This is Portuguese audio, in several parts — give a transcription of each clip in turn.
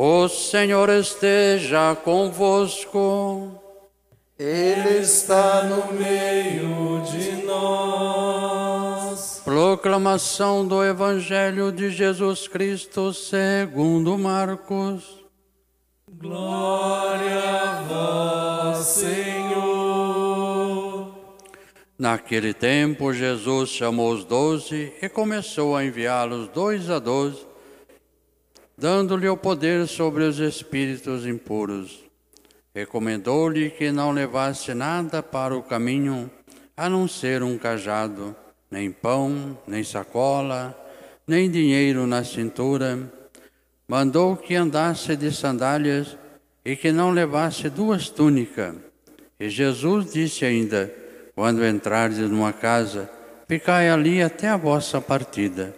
O Senhor esteja convosco. Ele está no meio de nós. Proclamação do Evangelho de Jesus Cristo segundo Marcos. Glória a vós, Senhor. Naquele tempo, Jesus chamou os doze e começou a enviá-los dois a dois, dando-lhe o poder sobre os espíritos impuros. Recomendou-lhe que não levasse nada para o caminho, a não ser um cajado, nem pão, nem sacola, nem dinheiro na cintura. Mandou que andasse de sandálias e que não levasse duas túnicas. E Jesus disse ainda: Quando entrardes numa casa, ficai ali até a vossa partida.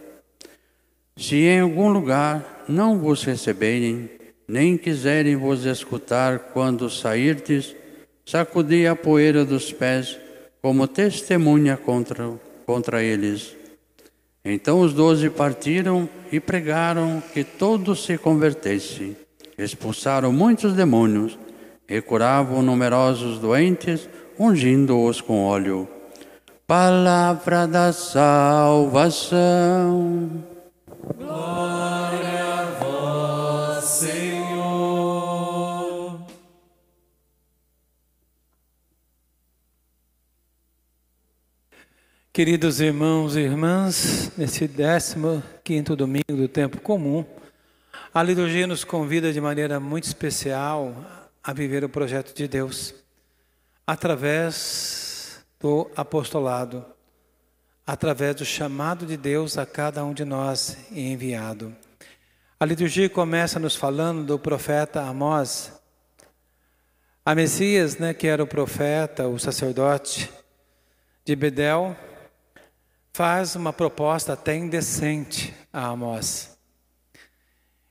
Se em algum lugar não vos receberem, nem quiserem vos escutar quando sairdes, sacudi a poeira dos pés como testemunha contra, contra eles. Então os doze partiram e pregaram que todos se convertessem. Expulsaram muitos demônios e curavam numerosos doentes, ungindo-os com óleo. Palavra da salvação. Glória a vós, Senhor. Queridos irmãos e irmãs, nesse 15 domingo do tempo comum, a liturgia nos convida de maneira muito especial a viver o projeto de Deus através do apostolado, através do chamado de Deus a cada um de nós enviado. A liturgia começa nos falando do profeta Amós. A Messias, né, que era o profeta, o sacerdote de Bedel, faz uma proposta até indecente a Amós.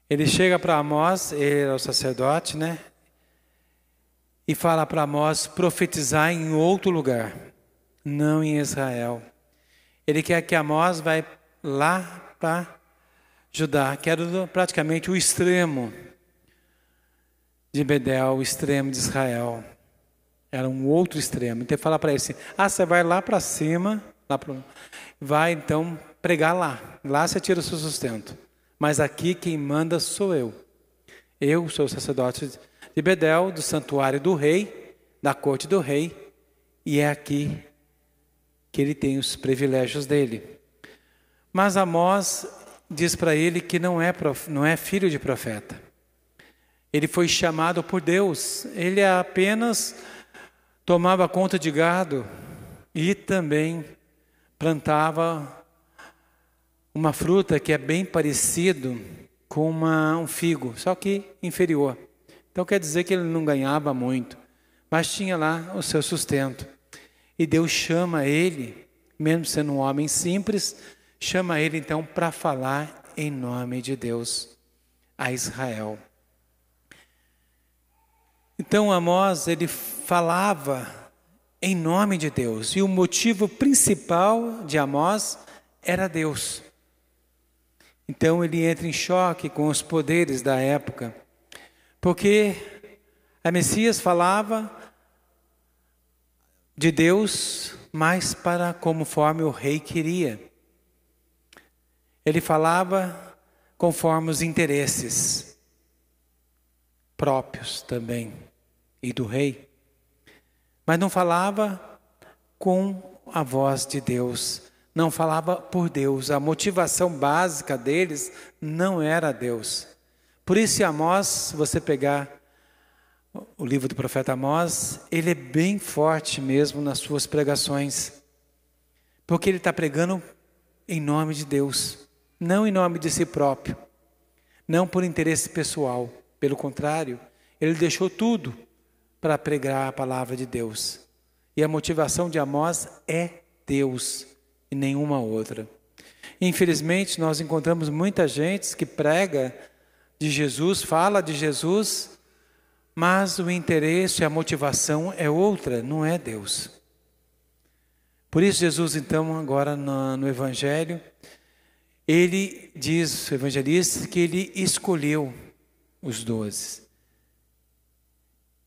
Ele chega para Amós, ele é o sacerdote, né? E fala para Amós profetizar em outro lugar, não em Israel. Ele quer que Amós vai lá para Judá, que era praticamente o extremo de Bedel, o extremo de Israel. Era um outro extremo. Então ele fala para ele assim: ah, você vai lá para cima, lá pro... vai então pregar lá. Lá você tira o seu sustento. Mas aqui quem manda sou eu. Eu sou o sacerdote de Bedel, do santuário do rei, da corte do rei, e é aqui que ele tem os privilégios dele. Mas Amós diz para ele que não é, não é filho de profeta. Ele foi chamado por Deus, ele apenas tomava conta de gado e também plantava uma fruta que é bem parecido com uma, um figo, só que inferior. Então quer dizer que ele não ganhava muito, mas tinha lá o seu sustento. E Deus chama ele, mesmo sendo um homem simples, chama ele então para falar em nome de Deus a Israel. Então Amós ele falava em nome de Deus e o motivo principal de Amós era Deus. Então ele entra em choque com os poderes da época, porque a Messias falava de Deus, mas para conforme o rei queria. Ele falava conforme os interesses próprios também e do rei, mas não falava com a voz de Deus não falava por Deus, a motivação básica deles não era Deus. Por isso, se Amós, você pegar o livro do profeta Amós, ele é bem forte mesmo nas suas pregações, porque ele está pregando em nome de Deus, não em nome de si próprio, não por interesse pessoal, pelo contrário, ele deixou tudo para pregar a palavra de Deus. E a motivação de Amós é Deus e nenhuma outra. Infelizmente, nós encontramos muita gente que prega de Jesus, fala de Jesus, mas o interesse, a motivação é outra, não é Deus. Por isso, Jesus, então, agora no, no Evangelho, ele diz, o evangelista, que ele escolheu os doze.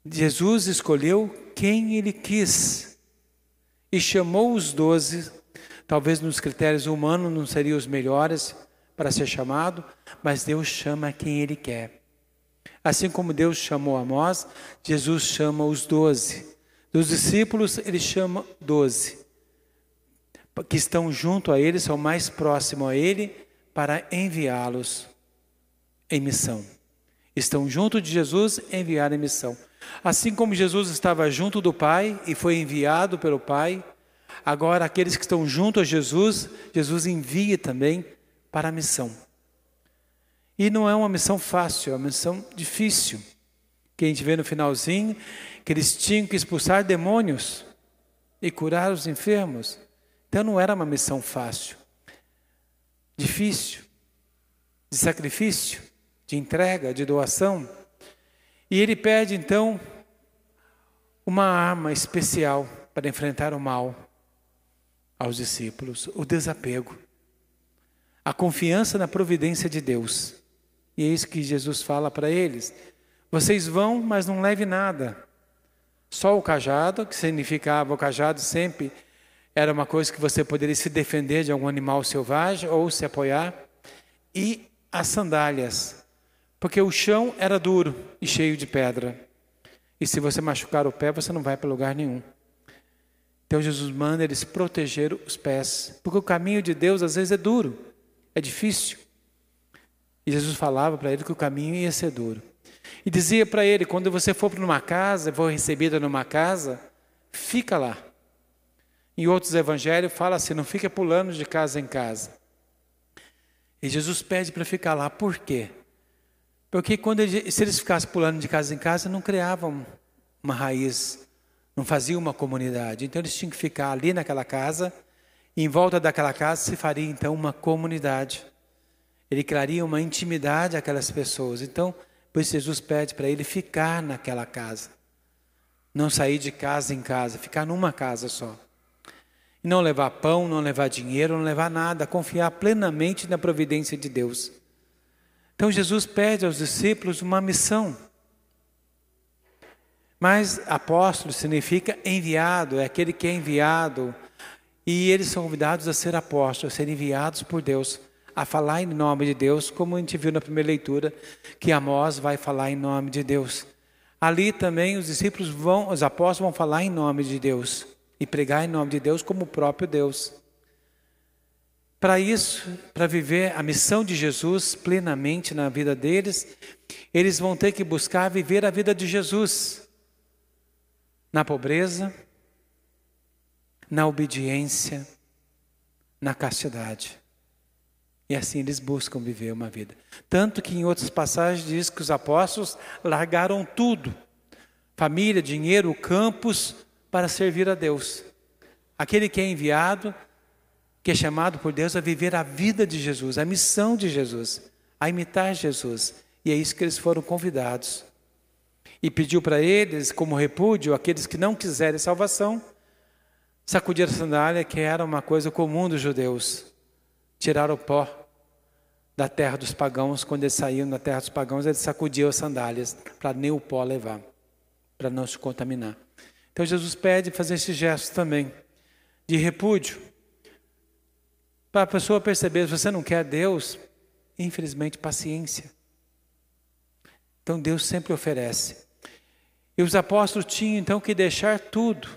Jesus escolheu quem ele quis e chamou os doze, talvez nos critérios humanos não seriam os melhores para ser chamado, mas Deus chama quem ele quer. Assim como Deus chamou Amós, Jesus chama os doze. Dos discípulos, ele chama doze, que estão junto a ele, são mais próximos a ele, para enviá-los em missão. Estão junto de Jesus, enviar em missão. Assim como Jesus estava junto do Pai e foi enviado pelo Pai, agora aqueles que estão junto a Jesus, Jesus envia também para a missão. E não é uma missão fácil, é uma missão difícil. Que a gente vê no finalzinho que eles tinham que expulsar demônios e curar os enfermos. Então não era uma missão fácil, difícil, de sacrifício, de entrega, de doação. E ele pede então uma arma especial para enfrentar o mal aos discípulos, o desapego, a confiança na providência de Deus. E é isso que Jesus fala para eles: vocês vão, mas não leve nada. Só o cajado, que significava o cajado sempre era uma coisa que você poderia se defender de algum animal selvagem ou se apoiar, e as sandálias, porque o chão era duro e cheio de pedra. E se você machucar o pé, você não vai para lugar nenhum. Então Jesus manda eles proteger os pés, porque o caminho de Deus às vezes é duro, é difícil. E Jesus falava para ele que o caminho ia ser duro. E dizia para ele: quando você for para uma casa, for recebida numa casa, fica lá. Em outros evangelhos fala assim: não fica pulando de casa em casa. E Jesus pede para ficar lá, por quê? Porque quando ele, se eles ficassem pulando de casa em casa, não criavam uma raiz, não faziam uma comunidade. Então eles tinham que ficar ali naquela casa, e em volta daquela casa se faria então uma comunidade. Ele criaria uma intimidade àquelas pessoas. Então, por isso Jesus pede para ele ficar naquela casa. Não sair de casa em casa, ficar numa casa só. E não levar pão, não levar dinheiro, não levar nada, confiar plenamente na providência de Deus. Então Jesus pede aos discípulos uma missão. Mas apóstolo significa enviado, é aquele que é enviado. E eles são convidados a ser apóstolos, a ser enviados por Deus, a falar em nome de Deus, como a gente viu na primeira leitura, que Amós vai falar em nome de Deus. Ali também os discípulos vão, os apóstolos vão falar em nome de Deus e pregar em nome de Deus como o próprio Deus. Para isso, para viver a missão de Jesus plenamente na vida deles, eles vão ter que buscar viver a vida de Jesus na pobreza, na obediência, na castidade. E assim eles buscam viver uma vida. Tanto que em outras passagens diz que os apóstolos largaram tudo: família, dinheiro, campos, para servir a Deus. Aquele que é enviado, que é chamado por Deus a viver a vida de Jesus, a missão de Jesus, a imitar Jesus. E é isso que eles foram convidados. E pediu para eles, como repúdio, aqueles que não quiserem salvação, sacudir a sandália, que era uma coisa comum dos judeus. Tirar o pó da terra dos pagãos, quando eles saíam da terra dos pagãos, eles sacudiam as sandálias para nem o pó levar, para não se contaminar. Então Jesus pede fazer esse gesto também de repúdio. Para a pessoa perceber, se você não quer Deus, infelizmente, paciência. Então Deus sempre oferece. E os apóstolos tinham então que deixar tudo,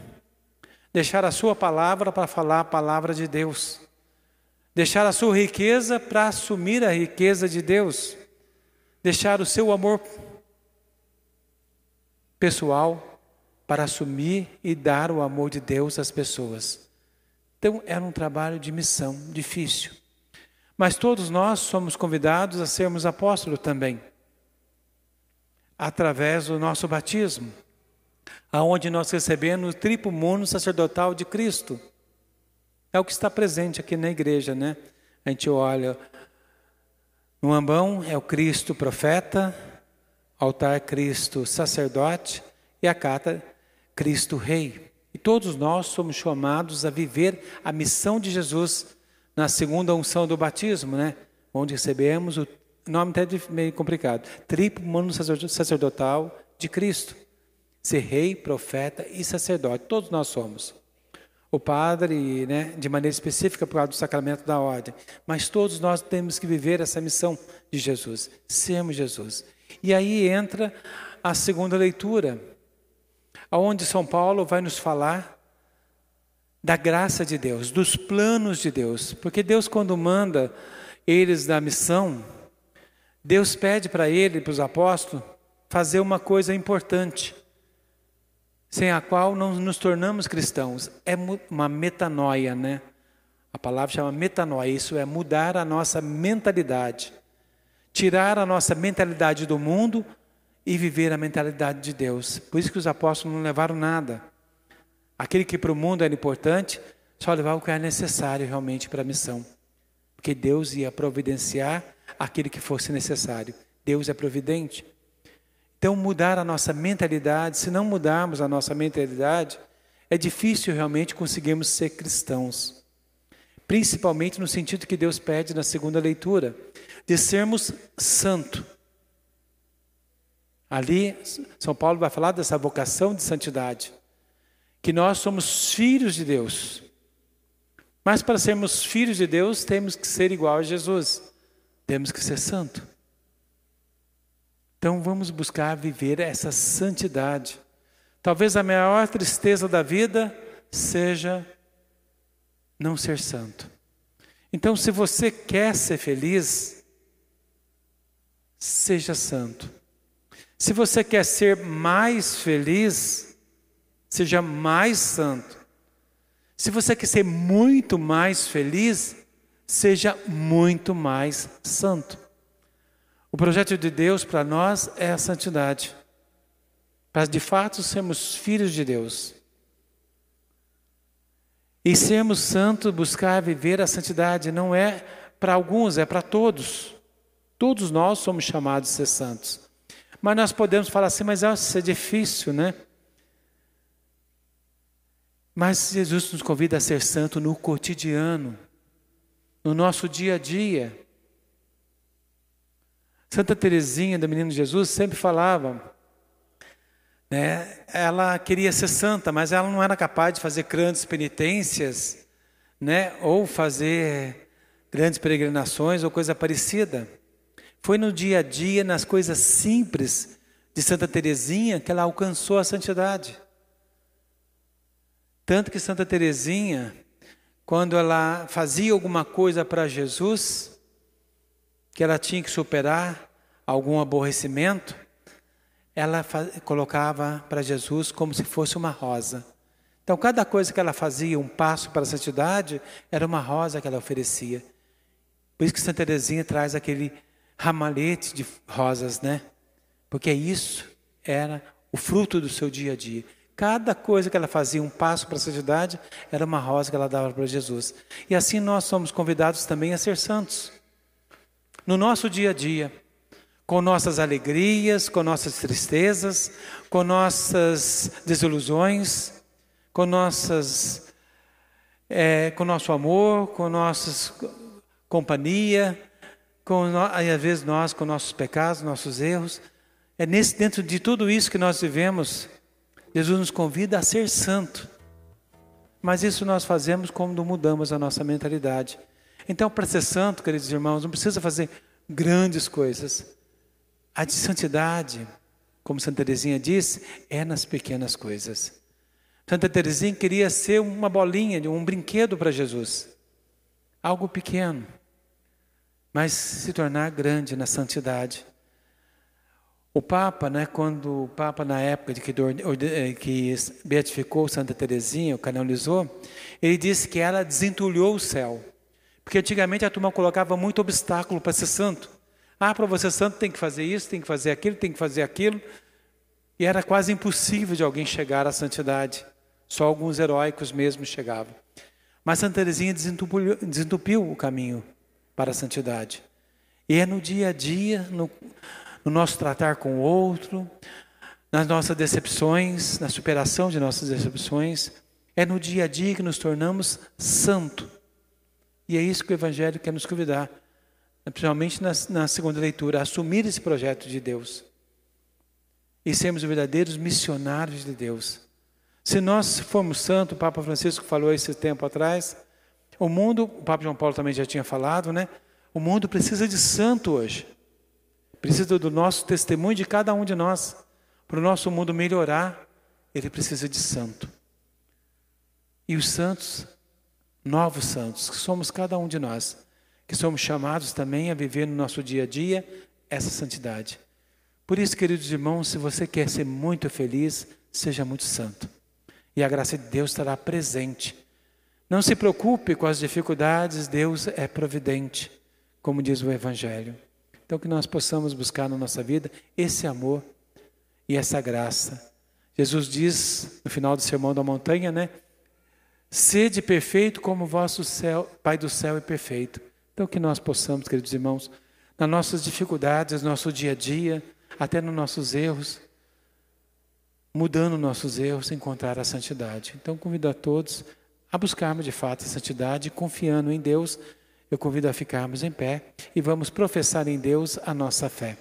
deixar a sua palavra para falar a palavra de Deus, deixar a sua riqueza para assumir a riqueza de Deus, deixar o seu amor pessoal para assumir e dar o amor de Deus às pessoas. Então, era um trabalho de missão difícil. Mas todos nós somos convidados a sermos apóstolos também, através do nosso batismo, aonde nós recebemos o triplo mundo sacerdotal de Cristo. É o que está presente aqui na igreja, né? A gente olha no ambão é o Cristo profeta, altar Cristo sacerdote e a cata Cristo Rei. E todos nós somos chamados a viver a missão de Jesus na segunda unção do batismo, né? onde recebemos o, nome até meio complicado. Triplo mano sacerdotal de Cristo. Ser rei, profeta e sacerdote. Todos nós somos. O padre, né, de maneira específica por causa do sacramento da ordem. Mas todos nós temos que viver essa missão de Jesus. Sermos Jesus. E aí entra a segunda leitura, aonde São Paulo vai nos falar da graça de Deus, dos planos de Deus. Porque Deus, quando manda eles da missão, Deus pede para ele, para os apóstolos, fazer uma coisa importante, sem a qual não nos tornamos cristãos. É uma metanoia, né? A palavra chama metanoia, isso é mudar a nossa mentalidade. Tirar a nossa mentalidade do mundo e viver a mentalidade de Deus. Por isso que os apóstolos não levaram nada. Aquele que para o mundo era importante, só levava o que era necessário realmente para a missão. Porque Deus ia providenciar aquilo que fosse necessário. Deus é providente. Então, mudar a nossa mentalidade, se não mudarmos a nossa mentalidade, é difícil realmente conseguirmos ser cristãos. Principalmente no sentido que Deus pede na segunda leitura, de sermos santo. Ali, São Paulo vai falar dessa vocação de santidade que nós somos filhos de Deus. Mas para sermos filhos de Deus, temos que ser igual a Jesus. Temos que ser santo. Então vamos buscar viver essa santidade. Talvez a maior tristeza da vida seja não ser santo. Então, se você quer ser feliz, seja santo. Se você quer ser mais feliz, seja mais santo. Se você quer ser muito mais feliz, seja muito mais santo. O projeto de Deus para nós é a santidade, para de fato sermos filhos de Deus. E sermos santos, buscar viver a santidade, não é para alguns, é para todos. Todos nós somos chamados a ser santos. Mas nós podemos falar assim, mas isso é difícil, né? Mas Jesus nos convida a ser santo no cotidiano, no nosso dia a dia. Santa Teresinha do Menino Jesus sempre falava, né, ela queria ser santa, mas ela não era capaz de fazer grandes penitências, né, ou fazer grandes peregrinações ou coisa parecida. Foi no dia a dia, nas coisas simples de Santa Teresinha, que ela alcançou a santidade. Tanto que Santa Teresinha, quando ela fazia alguma coisa para Jesus, que ela tinha que superar algum aborrecimento, ela colocava para Jesus como se fosse uma rosa. Então, cada coisa que ela fazia, um passo para a santidade, era uma rosa que ela oferecia. Por isso que Santa Teresinha traz aquele ramalhete de rosas, né? Porque isso era o fruto do seu dia a dia. Cada coisa que ela fazia, um passo para a santidade, era uma rosa que ela dava para Jesus. E assim nós somos convidados também a ser santos. No nosso dia a dia, com nossas alegrias, com nossas tristezas, com nossas desilusões, com nossas, é, com nosso amor, com nossa companhia, com às vezes nós com nossos pecados, nossos erros. É nesse dentro de tudo isso que nós vivemos Jesus nos convida a ser santo. Mas isso nós fazemos quando mudamos a nossa mentalidade. Então, para ser santo, queridos irmãos, não precisa fazer grandes coisas. A de santidade, como Santa Teresinha disse, é nas pequenas coisas. Santa Teresinha queria ser uma bolinha, um brinquedo para Jesus. Algo pequeno, mas se tornar grande na santidade. O Papa, né, quando o Papa, na época de que, eh, que beatificou Santa Teresinha, o canonizou, ele disse que ela desentulhou o céu. Porque antigamente a turma colocava muito obstáculo para ser santo. Ah, para você santo tem que fazer isso, tem que fazer aquilo, tem que fazer aquilo. E era quase impossível de alguém chegar à santidade. Só alguns heróicos mesmo chegavam. Mas Santa Teresinha desentupiu, desentupiu o caminho para a santidade. E é no dia a dia, no, no nosso tratar com o outro, nas nossas decepções, na superação de nossas decepções. É no dia a dia que nos tornamos santo. E é isso que o Evangelho quer nos convidar. Principalmente na, na segunda leitura, assumir esse projeto de Deus e sermos verdadeiros missionários de Deus. Se nós formos santos, o Papa Francisco falou esse tempo atrás, o mundo, o Papa João Paulo também já tinha falado, né? O mundo precisa de santo hoje. Precisa do nosso testemunho de cada um de nós. Para o nosso mundo melhorar, ele precisa de santo. E os santos, novos santos, que somos cada um de nós, que somos chamados também a viver no nosso dia a dia essa santidade. Por isso, queridos irmãos, se você quer ser muito feliz, seja muito santo. E a graça de Deus estará presente. Não se preocupe com as dificuldades, Deus é providente, como diz o Evangelho. Então, que nós possamos buscar na nossa vida esse amor e essa graça. Jesus diz no final do Sermão da Montanha, né? Sede perfeito como vosso céu, Pai do céu é perfeito. Então, que nós possamos, queridos irmãos, nas nossas dificuldades, no nosso dia a dia, até nos nossos erros, mudando nossos erros, encontrar a santidade. Então, convido a todos a buscarmos de fato a santidade, confiando em Deus. Eu convido a ficarmos em pé e vamos professar em Deus a nossa fé.